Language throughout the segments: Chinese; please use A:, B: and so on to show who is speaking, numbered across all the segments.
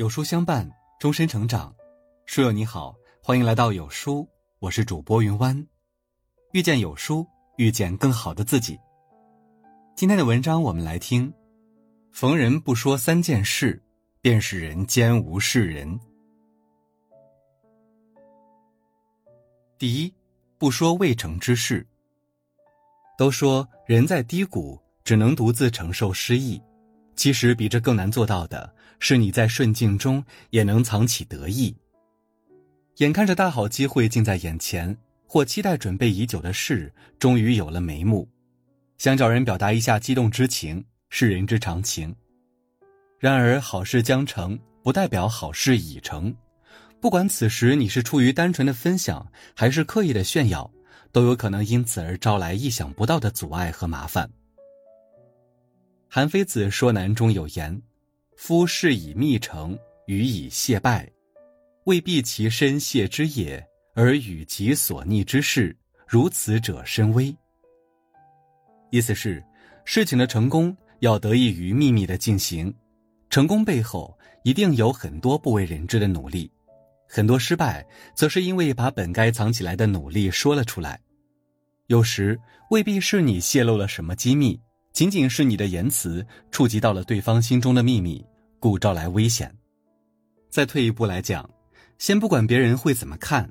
A: 有书相伴，终身成长。书友你好，欢迎来到有书，我是主播云湾。遇见有书，遇见更好的自己。今天的文章我们来听：逢人不说三件事，便是人间无事人。第一，不说未成之事。都说人在低谷，只能独自承受失意。其实比这更难做到的是，你在顺境中也能藏起得意。眼看着大好机会近在眼前，或期待准备已久的事终于有了眉目，想找人表达一下激动之情，是人之常情。然而好事将成，不代表好事已成。不管此时你是出于单纯的分享，还是刻意的炫耀，都有可能因此而招来意想不到的阻碍和麻烦。韩非子《说难》中有言：“夫事以密成，予以谢败，未必其身谢之也，而与其所逆之事，如此者深微。”意思是，事情的成功要得益于秘密的进行，成功背后一定有很多不为人知的努力，很多失败则是因为把本该藏起来的努力说了出来。有时未必是你泄露了什么机密。仅仅是你的言辞触及到了对方心中的秘密，故招来危险。再退一步来讲，先不管别人会怎么看，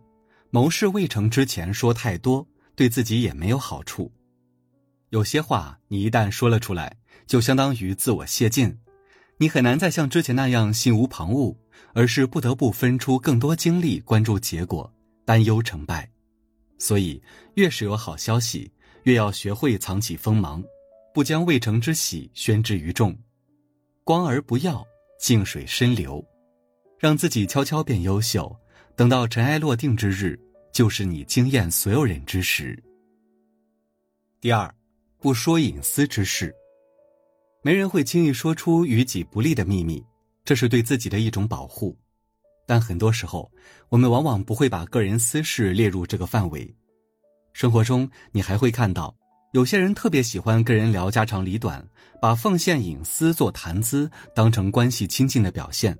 A: 谋事未成之前说太多，对自己也没有好处。有些话你一旦说了出来，就相当于自我泄劲，你很难再像之前那样心无旁骛，而是不得不分出更多精力关注结果，担忧成败。所以，越是有好消息，越要学会藏起锋芒。不将未成之喜宣之于众，光而不耀，静水深流，让自己悄悄变优秀。等到尘埃落定之日，就是你惊艳所有人之时。第二，不说隐私之事。没人会轻易说出与己不利的秘密，这是对自己的一种保护。但很多时候，我们往往不会把个人私事列入这个范围。生活中，你还会看到。有些人特别喜欢跟人聊家长里短，把奉献隐私做谈资当成关系亲近的表现。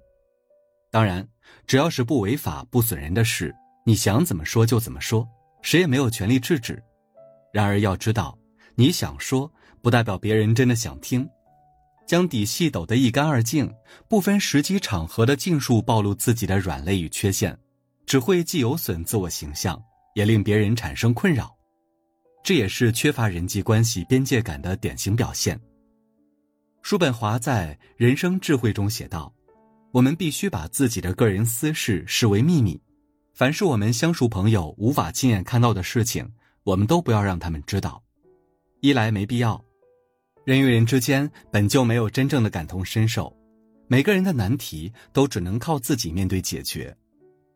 A: 当然，只要是不违法、不损人的事，你想怎么说就怎么说，谁也没有权利制止。然而要知道，你想说不代表别人真的想听。将底细抖得一干二净，不分时机场合的尽数暴露自己的软肋与缺陷，只会既有损自我形象，也令别人产生困扰。这也是缺乏人际关系边界感的典型表现。叔本华在《人生智慧》中写道：“我们必须把自己的个人私事视为秘密，凡是我们相熟朋友无法亲眼看到的事情，我们都不要让他们知道。一来没必要，人与人之间本就没有真正的感同身受，每个人的难题都只能靠自己面对解决；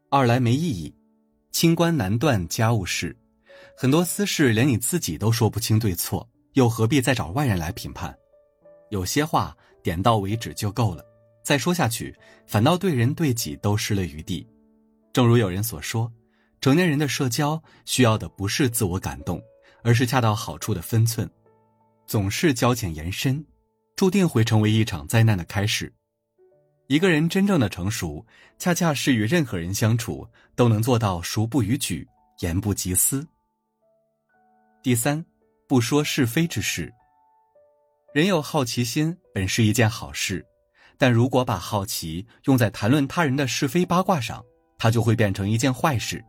A: 二来没意义，清官难断家务事。”很多私事连你自己都说不清对错，又何必再找外人来评判？有些话点到为止就够了，再说下去反倒对人对己都失了余地。正如有人所说，成年人的社交需要的不是自我感动，而是恰到好处的分寸。总是交浅言深，注定会成为一场灾难的开始。一个人真正的成熟，恰恰是与任何人相处都能做到熟不逾矩，言不及私。第三，不说是非之事。人有好奇心本是一件好事，但如果把好奇用在谈论他人的是非八卦上，它就会变成一件坏事。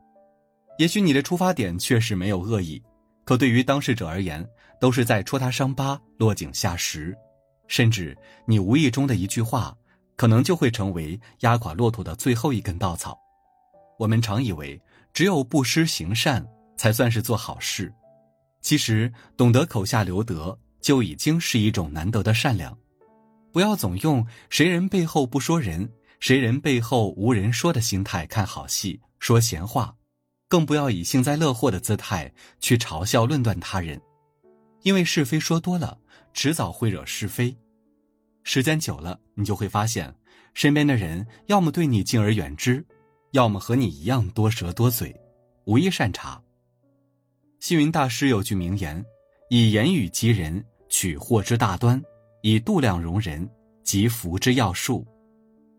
A: 也许你的出发点确实没有恶意，可对于当事者而言，都是在戳他伤疤、落井下石，甚至你无意中的一句话，可能就会成为压垮骆驼的最后一根稻草。我们常以为，只有不失行善，才算是做好事。其实，懂得口下留德就已经是一种难得的善良。不要总用“谁人背后不说人，谁人背后无人说”的心态看好戏、说闲话，更不要以幸灾乐祸的姿态去嘲笑、论断他人。因为是非说多了，迟早会惹是非。时间久了，你就会发现，身边的人要么对你敬而远之，要么和你一样多舌多嘴，无一善茬。星云大师有句名言：“以言语及人，取祸之大端；以度量容人，及福之要术。”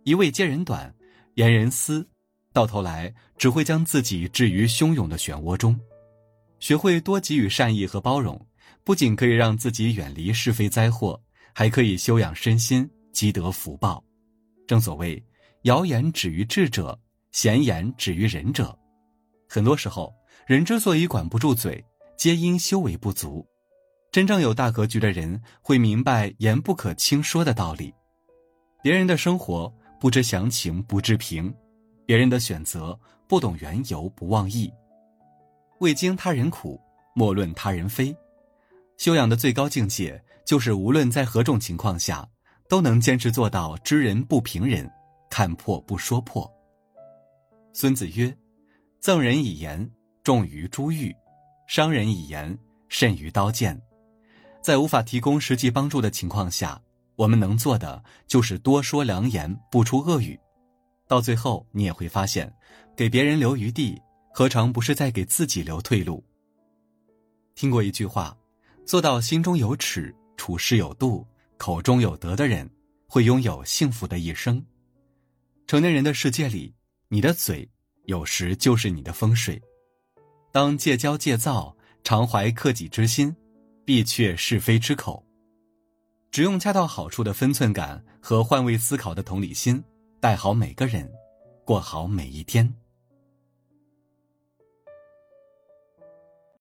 A: 一味揭人短，言人私，到头来只会将自己置于汹涌的漩涡中。学会多给予善意和包容，不仅可以让自己远离是非灾祸，还可以修养身心，积德福报。正所谓，谣言止于智者，闲言止于仁者。很多时候，人之所以管不住嘴，皆因修为不足。真正有大格局的人，会明白言不可轻说的道理。别人的生活。不知详情不知评，别人的选择不懂缘由不忘义。未经他人苦，莫论他人非。修养的最高境界，就是无论在何种情况下，都能坚持做到知人不评人，看破不说破。孙子曰：“赠人以言，重于珠玉；伤人以言，甚于刀剑。”在无法提供实际帮助的情况下。我们能做的就是多说良言，不出恶语。到最后，你也会发现，给别人留余地，何尝不是在给自己留退路？听过一句话，做到心中有尺，处事有度，口中有德的人，会拥有幸福的一生。成年人的世界里，你的嘴有时就是你的风水。当戒骄戒躁，常怀克己之心，必却是非之口。只用恰到好处的分寸感和换位思考的同理心，带好每个人，过好每一天。